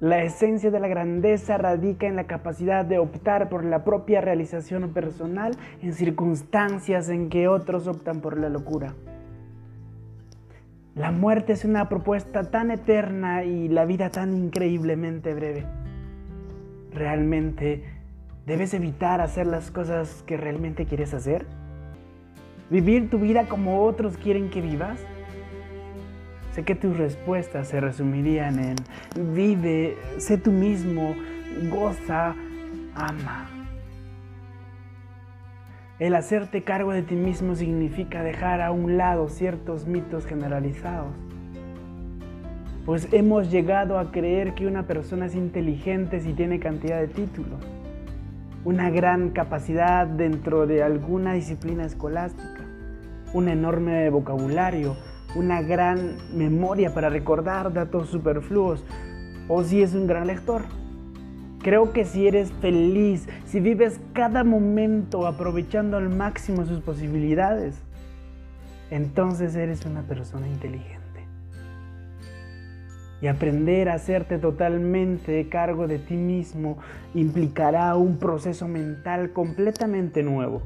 La esencia de la grandeza radica en la capacidad de optar por la propia realización personal en circunstancias en que otros optan por la locura. La muerte es una propuesta tan eterna y la vida tan increíblemente breve. ¿Realmente debes evitar hacer las cosas que realmente quieres hacer? ¿Vivir tu vida como otros quieren que vivas? Sé que tus respuestas se resumirían en vive, sé tú mismo, goza, ama. El hacerte cargo de ti mismo significa dejar a un lado ciertos mitos generalizados. Pues hemos llegado a creer que una persona es inteligente si tiene cantidad de títulos, una gran capacidad dentro de alguna disciplina escolástica, un enorme vocabulario, una gran memoria para recordar datos superfluos o si es un gran lector. Creo que si eres feliz, si vives cada momento aprovechando al máximo sus posibilidades, entonces eres una persona inteligente. Y aprender a hacerte totalmente cargo de ti mismo implicará un proceso mental completamente nuevo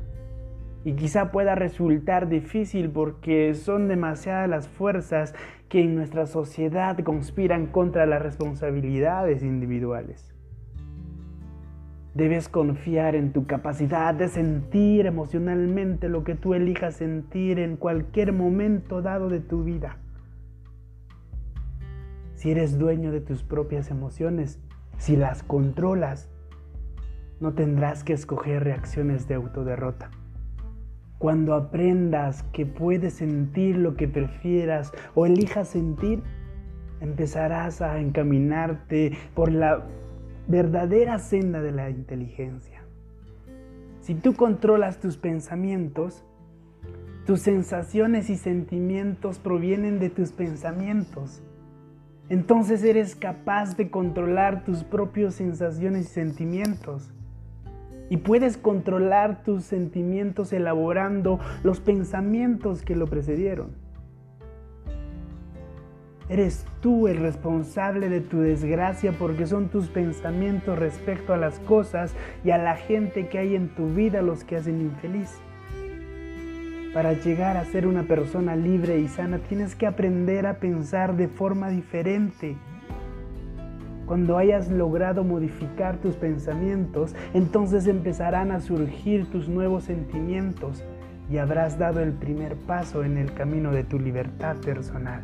y quizá pueda resultar difícil porque son demasiadas las fuerzas que en nuestra sociedad conspiran contra las responsabilidades individuales. Debes confiar en tu capacidad de sentir emocionalmente lo que tú elijas sentir en cualquier momento dado de tu vida. Si eres dueño de tus propias emociones, si las controlas, no tendrás que escoger reacciones de autoderrota. Cuando aprendas que puedes sentir lo que prefieras o elijas sentir, empezarás a encaminarte por la verdadera senda de la inteligencia. Si tú controlas tus pensamientos, tus sensaciones y sentimientos provienen de tus pensamientos. Entonces eres capaz de controlar tus propias sensaciones y sentimientos y puedes controlar tus sentimientos elaborando los pensamientos que lo precedieron. Eres tú el responsable de tu desgracia porque son tus pensamientos respecto a las cosas y a la gente que hay en tu vida los que hacen infeliz. Para llegar a ser una persona libre y sana tienes que aprender a pensar de forma diferente cuando hayas logrado modificar tus pensamientos, entonces empezarán a surgir tus nuevos sentimientos y habrás dado el primer paso en el camino de tu libertad personal.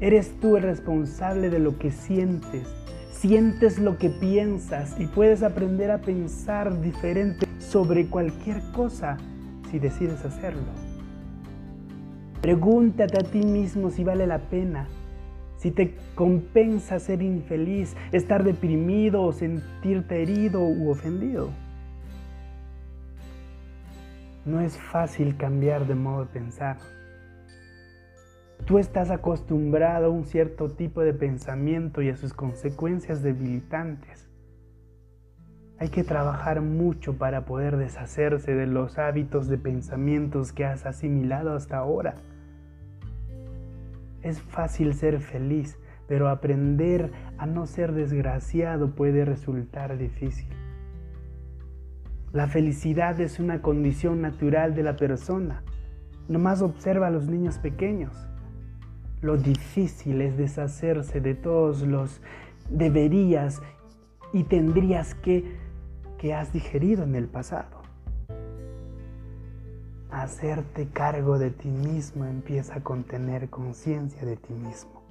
Eres tú el responsable de lo que sientes. Sientes lo que piensas y puedes aprender a pensar diferente sobre cualquier cosa si decides hacerlo. Pregúntate a ti mismo si vale la pena si te compensa ser infeliz, estar deprimido o sentirte herido u ofendido. No es fácil cambiar de modo de pensar. Tú estás acostumbrado a un cierto tipo de pensamiento y a sus consecuencias debilitantes. Hay que trabajar mucho para poder deshacerse de los hábitos de pensamientos que has asimilado hasta ahora. Es fácil ser feliz, pero aprender a no ser desgraciado puede resultar difícil. La felicidad es una condición natural de la persona. Nomás observa a los niños pequeños. Lo difícil es deshacerse de todos los deberías y tendrías que que has digerido en el pasado hacerte cargo de ti mismo empieza con tener conciencia de ti mismo.